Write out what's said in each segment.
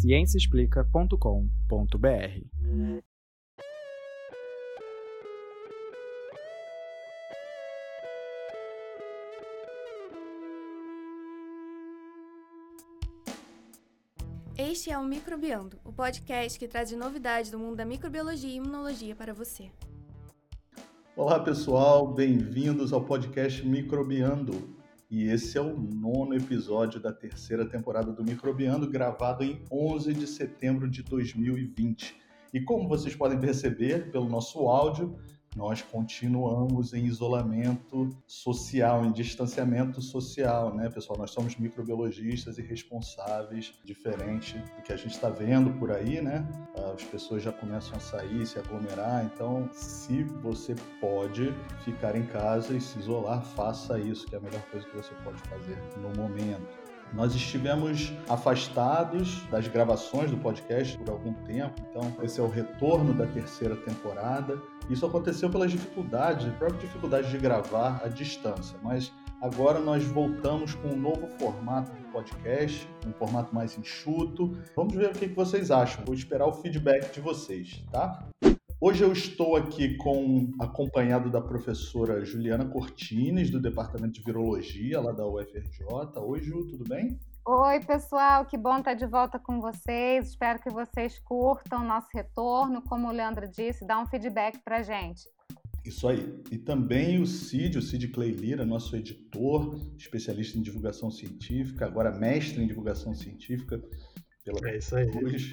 ciênciaexplica.com.br. Este é o Microbiando, o podcast que traz novidades do mundo da microbiologia e imunologia para você. Olá pessoal, bem-vindos ao podcast Microbiando. E esse é o nono episódio da terceira temporada do Microbiando, gravado em 11 de setembro de 2020. E como vocês podem perceber pelo nosso áudio, nós continuamos em isolamento social, em distanciamento social, né, pessoal? Nós somos microbiologistas e responsáveis, diferente do que a gente está vendo por aí, né? As pessoas já começam a sair, se aglomerar. Então, se você pode ficar em casa e se isolar, faça isso, que é a melhor coisa que você pode fazer no momento. Nós estivemos afastados das gravações do podcast por algum tempo, então esse é o retorno da terceira temporada. Isso aconteceu pelas dificuldades, a própria dificuldade de gravar à distância, mas agora nós voltamos com um novo formato do podcast, um formato mais enxuto. Vamos ver o que vocês acham. Vou esperar o feedback de vocês, tá? Hoje eu estou aqui com acompanhado da professora Juliana Cortines, do Departamento de Virologia, lá da UFRJ. Oi, Ju, tudo bem? Oi, pessoal, que bom estar de volta com vocês. Espero que vocês curtam o nosso retorno. Como o Leandro disse, dá um feedback para gente. Isso aí. E também o Cid, o Cid Clay Lira, nosso editor, especialista em divulgação científica, agora mestre em divulgação científica pela É isso aí.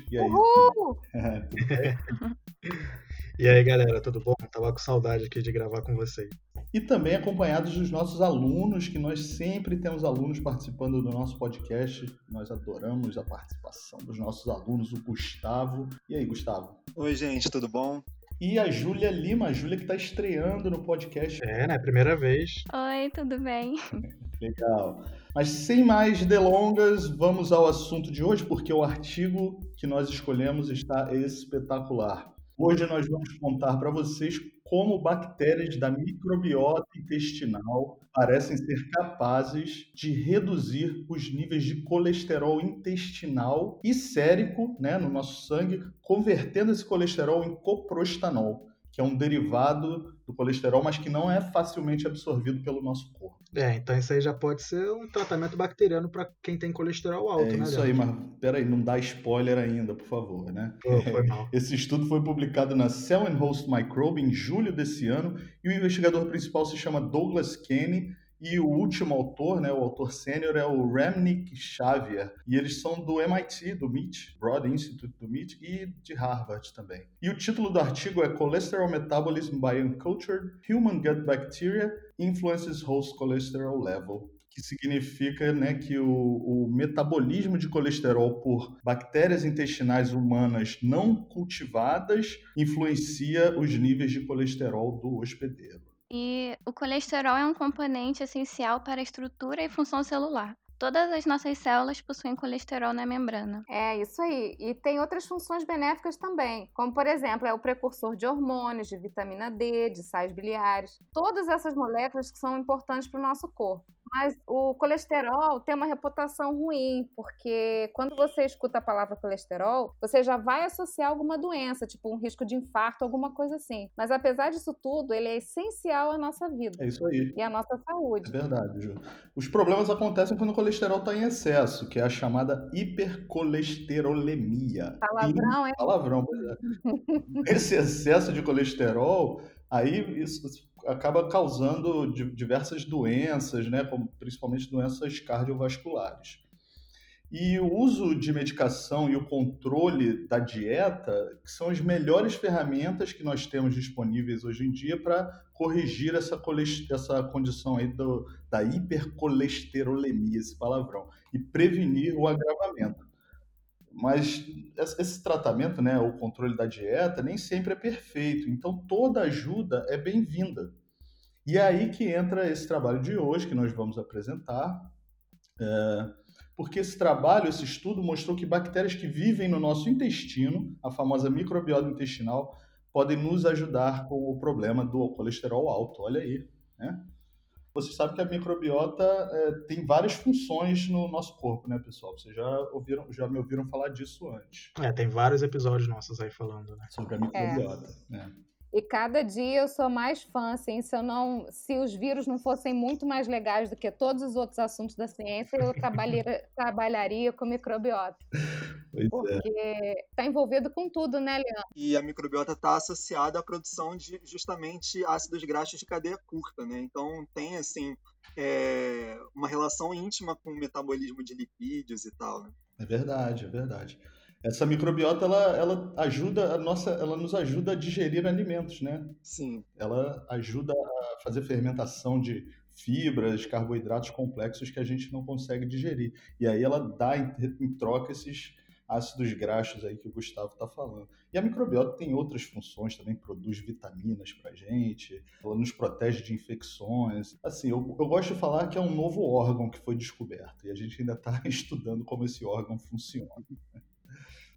E aí? Uhul! E aí, galera, tudo bom? Tava com saudade aqui de gravar com vocês. E também acompanhados dos nossos alunos, que nós sempre temos alunos participando do nosso podcast. Nós adoramos a participação dos nossos alunos, o Gustavo. E aí, Gustavo? Oi, gente, tudo bom? E a Júlia Lima, a Júlia que está estreando no podcast. É, né? Primeira vez. Oi, tudo bem? Legal. Mas sem mais delongas, vamos ao assunto de hoje, porque o artigo que nós escolhemos está espetacular. Hoje nós vamos contar para vocês como bactérias da microbiota intestinal parecem ser capazes de reduzir os níveis de colesterol intestinal e sérico né, no nosso sangue, convertendo esse colesterol em coprostanol que é um derivado do colesterol, mas que não é facilmente absorvido pelo nosso corpo. É, então isso aí já pode ser um tratamento bacteriano para quem tem colesterol alto, é né? Isso aí, mas peraí, não dá spoiler ainda, por favor, né? Oh, foi mal. Esse estudo foi publicado na Cell and Host Microbe em julho desse ano e o investigador principal se chama Douglas Kenny e o último autor, né, o autor sênior, é o Ramnik Xavier. E eles são do MIT, do MIT, Broad Institute do MIT, e de Harvard também. E o título do artigo é Cholesterol Metabolism by Uncultured Human Gut Bacteria Influences Host Cholesterol Level que significa né, que o, o, metabolismo de colesterol por bactérias intestinais humanas não cultivadas influencia os níveis de colesterol do hospedeiro. E o colesterol é um componente essencial para a estrutura e função celular. Todas as nossas células possuem colesterol na membrana. É isso aí. E tem outras funções benéficas também, como por exemplo, é o precursor de hormônios, de vitamina D, de sais biliares. Todas essas moléculas que são importantes para o nosso corpo. Mas o colesterol tem uma reputação ruim, porque quando você escuta a palavra colesterol, você já vai associar alguma doença, tipo um risco de infarto, alguma coisa assim. Mas apesar disso tudo, ele é essencial à nossa vida. É isso aí. E à nossa saúde. É verdade, Ju. Os problemas acontecem quando o colesterol está em excesso, que é a chamada hipercolesterolemia. Palavrão, é? Palavrão, pois é. Esse excesso de colesterol, aí isso acaba causando diversas doenças, né, como principalmente doenças cardiovasculares. E o uso de medicação e o controle da dieta são as melhores ferramentas que nós temos disponíveis hoje em dia para corrigir essa, essa condição aí do, da hipercolesterolemia, esse palavrão, e prevenir o agravamento. Mas esse tratamento, né, o controle da dieta, nem sempre é perfeito. Então, toda ajuda é bem-vinda. E é aí que entra esse trabalho de hoje, que nós vamos apresentar. É, porque esse trabalho, esse estudo, mostrou que bactérias que vivem no nosso intestino, a famosa microbiota intestinal, podem nos ajudar com o problema do colesterol alto. Olha aí, né? Você sabe que a microbiota é, tem várias funções no nosso corpo, né, pessoal? Vocês já ouviram, já me ouviram falar disso antes. É, tem vários episódios nossos aí falando, né? Sobre a microbiota. É. E cada dia eu sou mais fã, assim, se eu não, se os vírus não fossem muito mais legais do que todos os outros assuntos da ciência, eu trabalharia, trabalharia com microbiota. Pois é. Porque está envolvido com tudo, né, Leandro? E a microbiota está associada à produção de justamente ácidos graxos de cadeia curta, né? Então tem assim é, uma relação íntima com o metabolismo de lipídios e tal. Né? É verdade, é verdade. Essa microbiota ela, ela ajuda a nossa, ela nos ajuda a digerir alimentos, né? Sim. Ela ajuda a fazer fermentação de fibras, carboidratos complexos que a gente não consegue digerir. E aí ela dá em, em troca esses ácidos graxos aí que o Gustavo está falando. E a microbiota tem outras funções também, produz vitaminas para gente, ela nos protege de infecções. Assim, eu, eu gosto de falar que é um novo órgão que foi descoberto e a gente ainda está estudando como esse órgão funciona.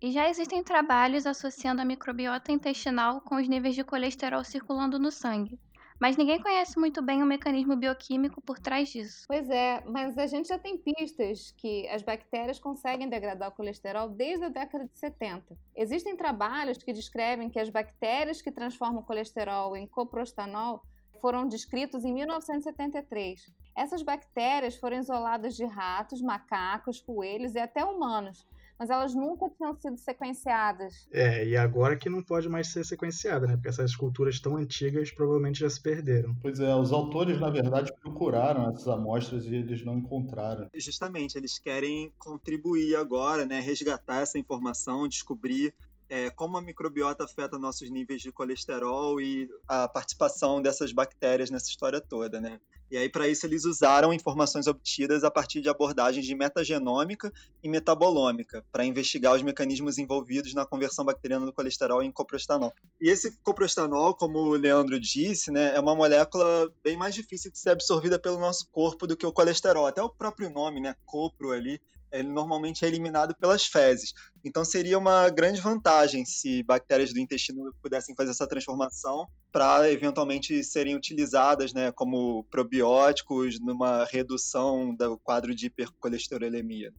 E já existem trabalhos associando a microbiota intestinal com os níveis de colesterol circulando no sangue. Mas ninguém conhece muito bem o mecanismo bioquímico por trás disso. Pois é, mas a gente já tem pistas que as bactérias conseguem degradar o colesterol desde a década de 70. Existem trabalhos que descrevem que as bactérias que transformam o colesterol em coprostanol foram descritos em 1973. Essas bactérias foram isoladas de ratos, macacos, coelhos e até humanos mas elas nunca tinham sido sequenciadas. É, e agora que não pode mais ser sequenciada, né? Porque essas culturas tão antigas provavelmente já se perderam. Pois é, os autores, na verdade, procuraram essas amostras e eles não encontraram. Justamente, eles querem contribuir agora, né? Resgatar essa informação, descobrir é, como a microbiota afeta nossos níveis de colesterol e a participação dessas bactérias nessa história toda, né? E aí, para isso, eles usaram informações obtidas a partir de abordagens de metagenômica e metabolômica, para investigar os mecanismos envolvidos na conversão bacteriana do colesterol em coprostanol. E esse coprostanol, como o Leandro disse, né, é uma molécula bem mais difícil de ser absorvida pelo nosso corpo do que o colesterol. Até o próprio nome, né, copro ali, ele normalmente é eliminado pelas fezes. Então seria uma grande vantagem se bactérias do intestino pudessem fazer essa transformação para eventualmente serem utilizadas né, como probióticos numa redução do quadro de hipercolesterolemia.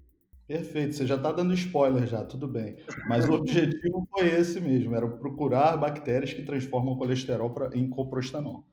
Perfeito, você já está dando spoiler já, tudo bem. Mas o objetivo foi esse mesmo, era procurar bactérias que transformam colesterol pra, em coprostanol.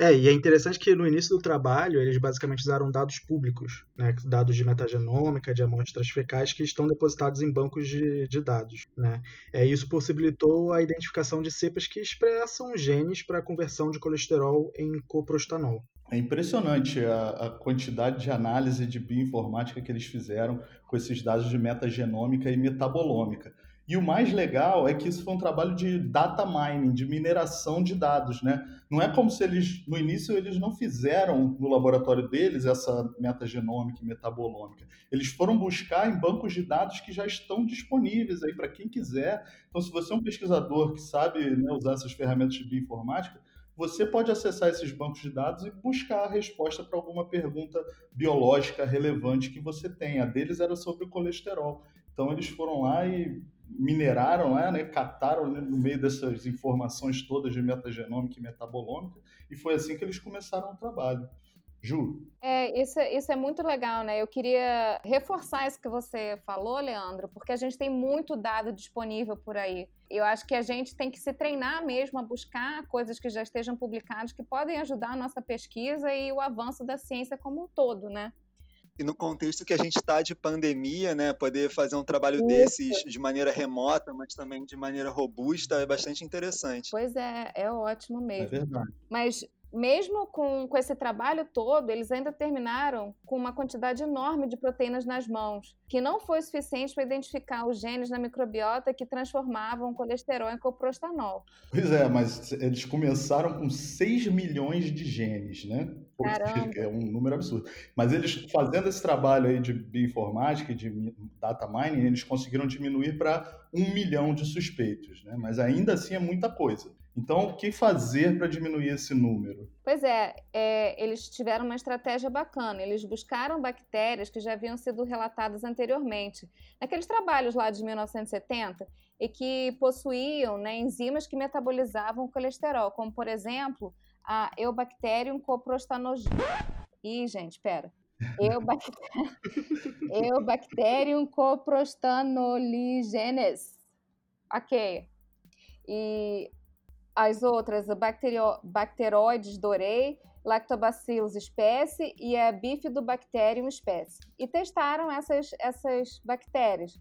É, e é interessante que no início do trabalho eles basicamente usaram dados públicos, né, dados de metagenômica, de amostras fecais que estão depositados em bancos de, de dados. Né. É, isso possibilitou a identificação de cepas que expressam genes para a conversão de colesterol em coprostanol. É impressionante a, a, quantidade de análise de bioinformática que eles fizeram com esses dados de metagenômica e metabolômica. E o mais legal é que isso foi um trabalho de data mining, de mineração de dados, né? Não é como se eles, no início, eles não fizeram no laboratório deles essa metagenômica e metabolômica. Eles foram buscar em bancos de dados que já estão disponíveis aí para quem quiser. Então, se você é um pesquisador que sabe né, usar essas ferramentas de bioinformática, você pode acessar esses bancos de dados e buscar a resposta para alguma pergunta biológica relevante que você tem. A deles era sobre o colesterol. Então, eles foram lá e mineraram, né, né cataram né, no meio dessas informações todas de metagenômica e metabolômica, e foi assim que eles começaram o trabalho. Ju. É, isso, isso é muito legal, né? Eu queria reforçar isso que você falou, Leandro, porque a gente tem muito dado disponível por aí. Eu acho que a gente tem que se treinar mesmo a buscar coisas que já estejam publicadas que podem ajudar a nossa pesquisa e o avanço da ciência como um todo, né? E no contexto que a gente está de pandemia, né, poder fazer um trabalho Isso. desses de maneira remota, mas também de maneira robusta, é bastante interessante. Pois é, é ótimo mesmo. É verdade. Mas mesmo com, com esse trabalho todo, eles ainda terminaram com uma quantidade enorme de proteínas nas mãos, que não foi suficiente para identificar os genes na microbiota que transformavam o colesterol em coprostanol. Pois é, mas eles começaram com 6 milhões de genes, né? Caramba. É um número absurdo. Mas eles, fazendo esse trabalho aí de bioinformática e de data mining, eles conseguiram diminuir para um milhão de suspeitos, né? Mas ainda assim é muita coisa. Então, o que fazer para diminuir esse número? Pois é, é, eles tiveram uma estratégia bacana. Eles buscaram bactérias que já haviam sido relatadas anteriormente, naqueles trabalhos lá de 1970, e que possuíam né, enzimas que metabolizavam o colesterol, como, por exemplo, a Eubacterium coprostanogene. Ih, gente, pera. Eubacterium coprostanoligenes. Ok. E as outras, bacterio, bacteroides dorei, lactobacillus espécie e a bifidobacterium espécie. E testaram essas, essas bactérias.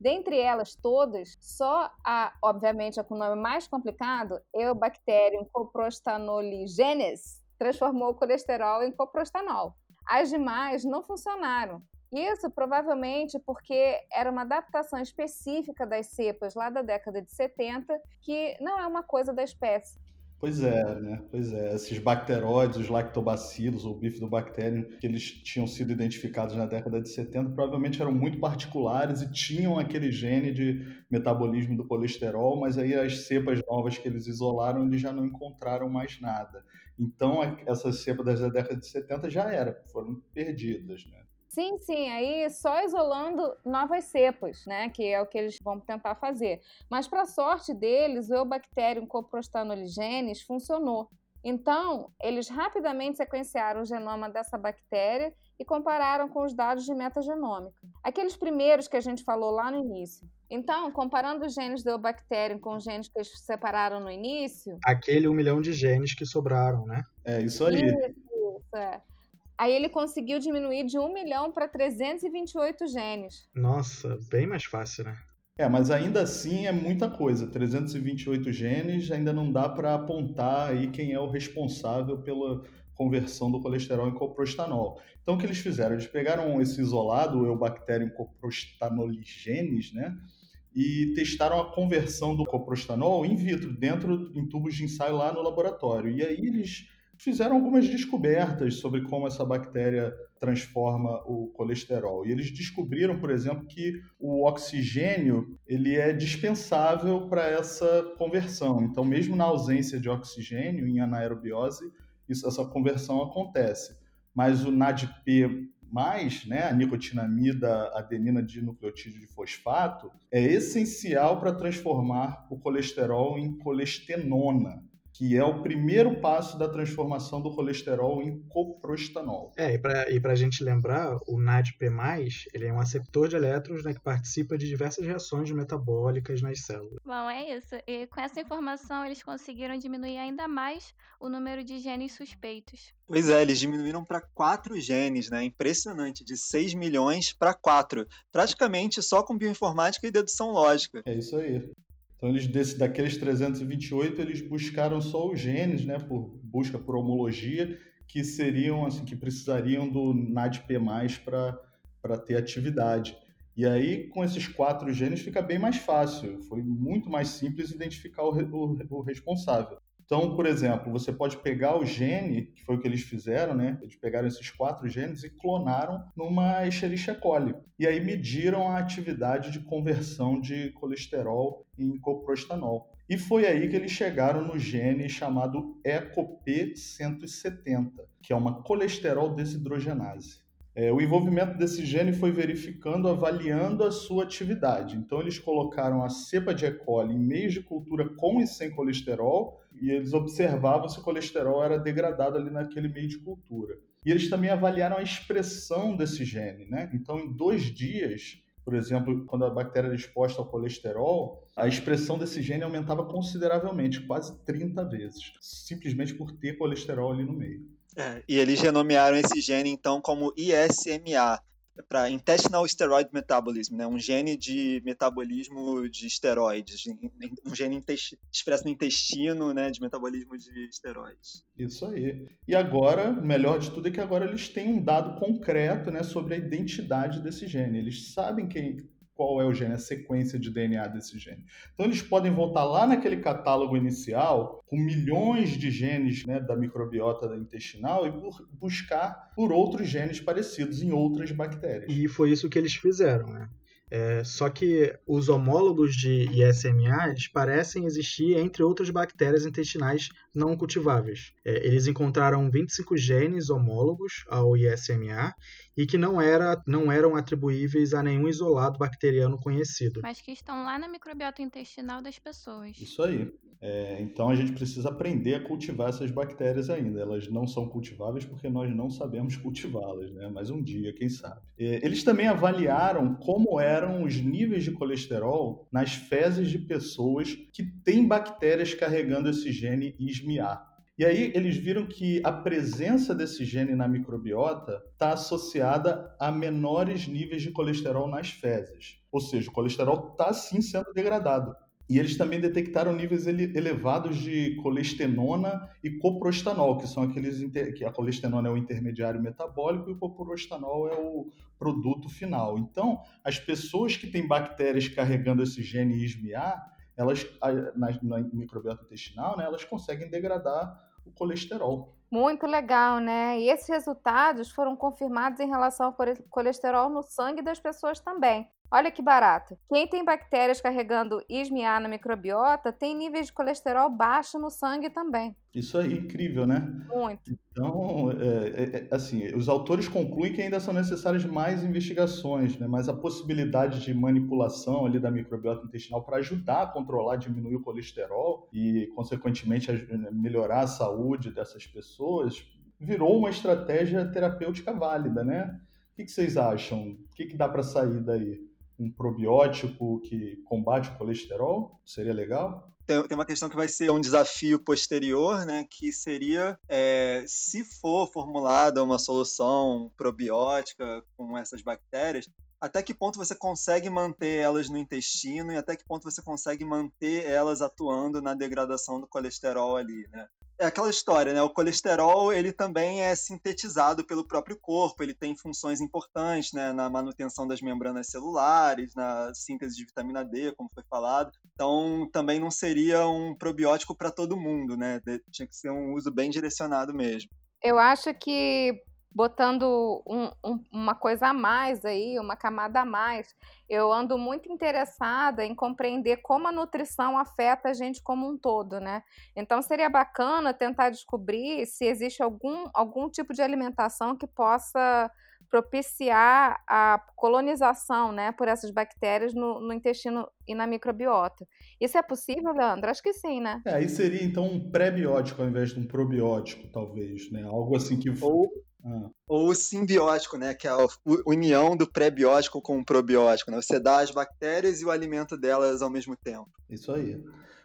Dentre elas todas, só a, obviamente, a com o nome mais complicado, Eubacterium coprostanoligenes, transformou o colesterol em coprostanol. As demais não funcionaram. Isso provavelmente porque era uma adaptação específica das cepas lá da década de 70, que não é uma coisa da espécie. Pois é, né? Pois é. Esses bacteróides, os lactobacilos ou bifidobacterium, que eles tinham sido identificados na década de 70, provavelmente eram muito particulares e tinham aquele gene de metabolismo do colesterol, mas aí as cepas novas que eles isolaram, eles já não encontraram mais nada. Então, essas cepas da década de 70 já era, foram perdidas, né? Sim, sim, aí só isolando novas cepas, né, que é o que eles vão tentar fazer. Mas para sorte deles, o Eubacterium coprostanoligenes funcionou. Então, eles rapidamente sequenciaram o genoma dessa bactéria e compararam com os dados de metagenômica. Aqueles primeiros que a gente falou lá no início. Então, comparando os genes do Eubacterium com os genes que eles separaram no início... Aquele um milhão de genes que sobraram, né? É, isso aí. Isso, isso, é. Aí ele conseguiu diminuir de 1 milhão para 328 genes. Nossa, bem mais fácil, né? É, mas ainda assim é muita coisa. 328 genes ainda não dá para apontar aí quem é o responsável pela conversão do colesterol em coprostanol. Então o que eles fizeram? Eles pegaram esse isolado, o Eubacterium coprostanoligenes, né? E testaram a conversão do coprostanol in vitro, dentro em tubos de ensaio lá no laboratório. E aí eles fizeram algumas descobertas sobre como essa bactéria transforma o colesterol. E eles descobriram, por exemplo, que o oxigênio ele é dispensável para essa conversão. Então, mesmo na ausência de oxigênio em anaerobiose, isso, essa conversão acontece. Mas o NADP né, a nicotinamida adenina dinucleotídeo de fosfato, é essencial para transformar o colesterol em colestenona que é o primeiro passo da transformação do colesterol em coprostanol. É, e para a gente lembrar, o NADP+, ele é um aceptor de elétrons né, que participa de diversas reações metabólicas nas células. Bom, é isso. E com essa informação, eles conseguiram diminuir ainda mais o número de genes suspeitos. Pois é, eles diminuíram para 4 genes, né? Impressionante, de 6 milhões para 4. Praticamente só com bioinformática e dedução lógica. É isso aí. Então, eles desse, daqueles 328, eles buscaram só os genes, né, por busca por homologia, que seriam, assim, que precisariam do NADP+, para ter atividade. E aí, com esses quatro genes, fica bem mais fácil. Foi muito mais simples identificar o, o, o responsável. Então, por exemplo, você pode pegar o gene, que foi o que eles fizeram, né? Eles pegaram esses quatro genes e clonaram numa Escherichia coli. E aí mediram a atividade de conversão de colesterol em coprostanol. E foi aí que eles chegaram no gene chamado EcoP170, que é uma colesterol desidrogenase. É, o envolvimento desse gene foi verificando, avaliando a sua atividade. Então, eles colocaram a cepa de E. coli em meios de cultura com e sem colesterol e eles observavam se o colesterol era degradado ali naquele meio de cultura. E eles também avaliaram a expressão desse gene. Né? Então, em dois dias, por exemplo, quando a bactéria era exposta ao colesterol, a expressão desse gene aumentava consideravelmente, quase 30 vezes, simplesmente por ter colesterol ali no meio. E eles renomearam esse gene então como ISMA, para Intestinal Steroid Metabolism, né? um gene de metabolismo de esteroides, um gene expresso no intestino né? de metabolismo de esteroides. Isso aí. E agora, o melhor de tudo é que agora eles têm um dado concreto né, sobre a identidade desse gene. Eles sabem quem, qual é o gene, a sequência de DNA desse gene. Então eles podem voltar lá naquele catálogo inicial com milhões de genes né, da microbiota intestinal e buscar por outros genes parecidos em outras bactérias. E foi isso que eles fizeram, né? É, só que os homólogos de ISMA parecem existir entre outras bactérias intestinais não cultiváveis. É, eles encontraram 25 genes homólogos ao ISMA e que não, era, não eram atribuíveis a nenhum isolado bacteriano conhecido. Mas que estão lá na microbiota intestinal das pessoas. Isso aí. É, então a gente precisa aprender a cultivar essas bactérias ainda. Elas não são cultiváveis porque nós não sabemos cultivá-las, né? Mas um dia, quem sabe. É, eles também avaliaram como eram os níveis de colesterol nas fezes de pessoas que têm bactérias carregando esse gene ISMA. E aí eles viram que a presença desse gene na microbiota está associada a menores níveis de colesterol nas fezes. Ou seja, o colesterol está sim sendo degradado. E eles também detectaram níveis elevados de colestenona e coprostanol, que são aqueles que a colestenona é o intermediário metabólico e o coprostanol é o produto final. Então, as pessoas que têm bactérias carregando esse gene ISMA, elas na, na microbiota intestinal, né, elas conseguem degradar o colesterol. Muito legal, né? E esses resultados foram confirmados em relação ao colesterol no sangue das pessoas também. Olha que barato. Quem tem bactérias carregando ISMA na microbiota tem níveis de colesterol baixo no sangue também. Isso aí, incrível, né? Muito. Então, é, é, é, assim, os autores concluem que ainda são necessárias mais investigações, né? Mas a possibilidade de manipulação ali da microbiota intestinal para ajudar a controlar, diminuir o colesterol e, consequentemente, melhorar a saúde dessas pessoas virou uma estratégia terapêutica válida, né? O que, vocês acham? O que, que dá para sair daí? Um probiótico que combate o colesterol? Seria legal? Tem, uma questão que vai ser um desafio posterior, né, que seria é, se for formulada uma solução probiótica com essas bactérias, até que ponto você consegue manter elas no intestino e até que ponto você consegue manter elas atuando na degradação do colesterol ali, né? É aquela história, né? O colesterol ele também é sintetizado pelo próprio corpo, ele tem funções importantes, né? Na manutenção das membranas celulares, na síntese de vitamina D, como foi falado. Então, também não seria um probiótico para todo mundo, né? Tinha que ser um uso bem direcionado mesmo. Eu acho que botando um, um, uma coisa a mais aí, uma camada a mais. Eu ando muito interessada em compreender como a nutrição afeta a gente como um todo, né? Então seria bacana tentar descobrir se existe algum, algum tipo de alimentação que possa propiciar a colonização, né, por essas bactérias no, no, intestino e na microbiota. Isso é possível, Leandro? Acho que sim, né? É, aí seria então um pré-biótico ao invés de um probiótico, talvez, né? Algo assim que ou ah. Ou o simbiótico, né? Que é a união do pré-biótico com o probiótico. Né? Você dá as bactérias e o alimento delas ao mesmo tempo. Isso aí.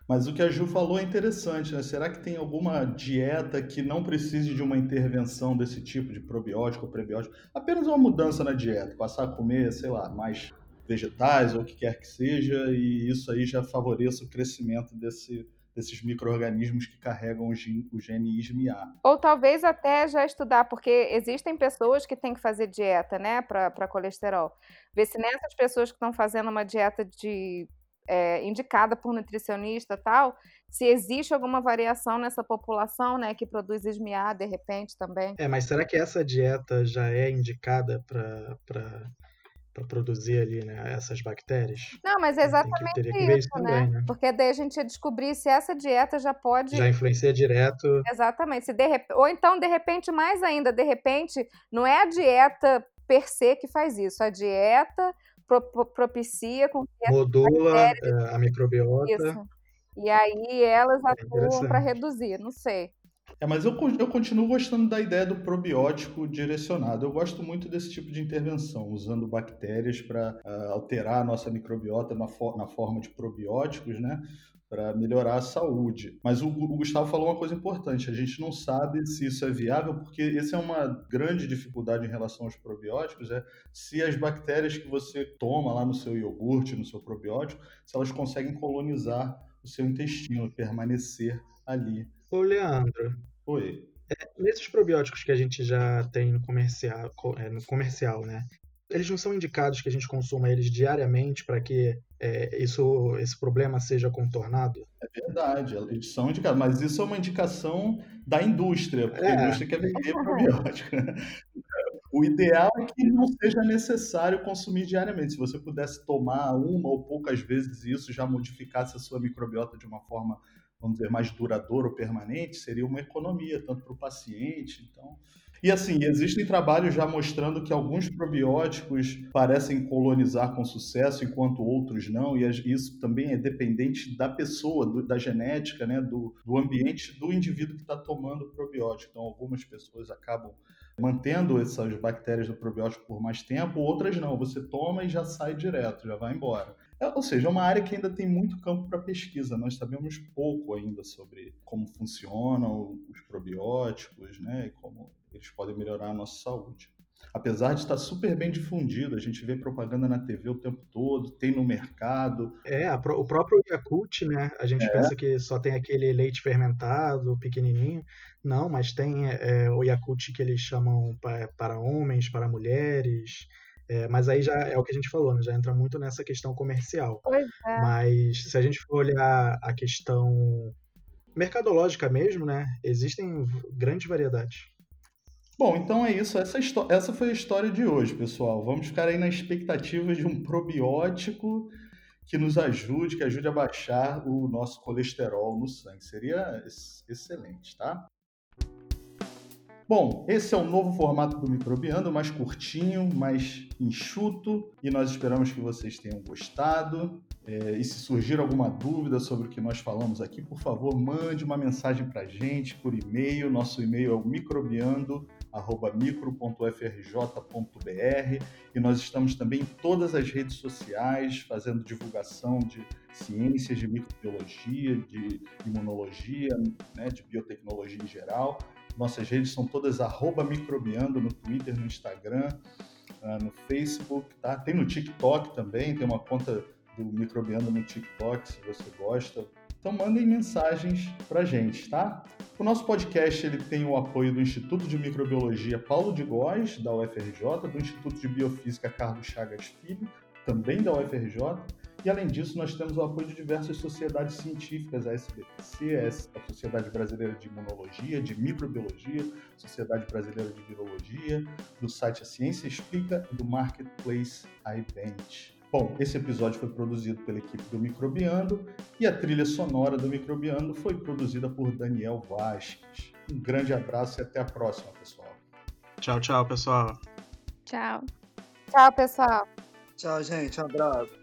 Mas o que a Ju falou é interessante, né? Será que tem alguma dieta que não precise de uma intervenção desse tipo de probiótico ou prebiótico? Apenas uma mudança na dieta, passar a comer, sei lá, mais vegetais ou o que quer que seja, e isso aí já favoreça o crescimento desse, desses micro-organismos que carregam o gene, o gene ISMA. Ou talvez até já estudar, porque existem pessoas que têm que fazer dieta, né, para colesterol. Ver se nessas pessoas que estão fazendo uma dieta de é, indicada por nutricionista tal, se existe alguma variação nessa população, né, que produz ISMA de repente também. É, mas será que essa dieta já é indicada para para produzir ali né, essas bactérias. Não, mas é exatamente que, que isso, né? Também, né? Porque daí a gente ia descobrir se essa dieta já pode. Já influencia direto. Exatamente. Se de rep... Ou então, de repente, mais ainda, de repente, não é a dieta per se que faz isso. A dieta pro... propicia com que modula. Eh, a microbiota. Isso. E aí elas é atuam para reduzir, não sei. É, mas eu, eu continuo gostando da ideia do probiótico direcionado. Eu gosto muito desse tipo de intervenção, usando bactérias para uh, ah, alterar a nossa microbiota na, na forma de probióticos, né? para melhorar a saúde. Mas o, o, Gustavo falou uma coisa importante: a gente não sabe se isso é viável, porque essa é uma grande dificuldade em relação aos probióticos, é se as bactérias que você toma lá no seu iogurte, no seu probiótico, se elas conseguem colonizar o seu intestino, permanecer ali. Ô, Leandro, Oi. É, nesses probióticos que a gente já tem no comercial, é, no comercial, né? Eles não são indicados que a gente consuma eles diariamente para que é, isso, esse problema seja contornado? É verdade, eles são indicados, mas isso é uma indicação da indústria, porque a é. indústria quer vender probiótico. O ideal é que não seja necessário consumir diariamente. Se você pudesse tomar uma ou poucas vezes isso já modificasse a sua microbiota de uma forma vamos dizer, mais duradouro ou permanente, seria uma economia, tanto para o paciente. Então, E assim, existem trabalhos já mostrando que alguns probióticos parecem colonizar com sucesso, enquanto outros não, e isso também é dependente da pessoa, do, da genética, né, do, do ambiente do indivíduo que está tomando o probiótico. Então, algumas pessoas acabam mantendo essas bactérias do probiótico por mais tempo, outras não. Você toma e já sai direto, já vai embora. É, ou seja, é uma área que ainda tem muito campo para pesquisa. Nós sabemos pouco ainda sobre como funcionam os probióticos, né, e como eles podem melhorar a nossa saúde. Apesar de estar super bem difundido, a gente vê propaganda na TV o tempo todo, tem no mercado. É, o próprio Yakult, né? A gente é. pensa que só tem aquele leite fermentado, pequenininho. Não, mas tem é, o Yakult que eles chamam para, para homens, para mulheres. É, mas aí já é o que a gente falou, né? já entra muito nessa questão comercial. Pois é. Mas se a gente for olhar a questão mercadológica mesmo, né? Existem grandes variedades. Bom, então é isso. Essa, essa foi a história de hoje, pessoal. Vamos ficar aí na expectativa de um probiótico que nos ajude, que ajude a baixar o nosso colesterol no sangue. Seria excelente, tá? Bom, esse é o novo formato do Microbiando, mais curtinho, mais enxuto, e nós esperamos que vocês tenham gostado. É, e se surgir alguma dúvida sobre o que nós falamos aqui, por favor, mande uma mensagem para a gente por e-mail. Nosso e-mail é o microbiando.micro.frj.br e nós estamos também em todas as redes sociais fazendo divulgação de ciências, de microbiologia, de imunologia, né, de biotecnologia em geral. Nossas redes são todas microbiando no Twitter, no Instagram, ah, no Facebook, tá? Tem no TikTok também, tem uma conta do Microbiando no TikTok, se você gosta. Então mandem mensagens pra gente, tá? O nosso podcast ele tem o apoio do Instituto de Microbiologia Paulo de Góes, da UFRJ, do Instituto de Biofísica Carlos Chagas Filho, também da UFRJ, e além disso, nós temos o apoio de diversas sociedades científicas, a SBPC, a Sociedade Brasileira de Imunologia, de Microbiologia, Sociedade Brasileira de Virologia, do site A Ciência Explica e do Marketplace iBench. Bom, esse episódio foi produzido pela equipe do Microbiando e a trilha sonora do Microbiando foi produzida por Daniel Vasques. Um grande abraço e até a próxima, pessoal. Tchau, tchau, pessoal. Tchau. Tchau, pessoal. Tchau, gente. Um abraço.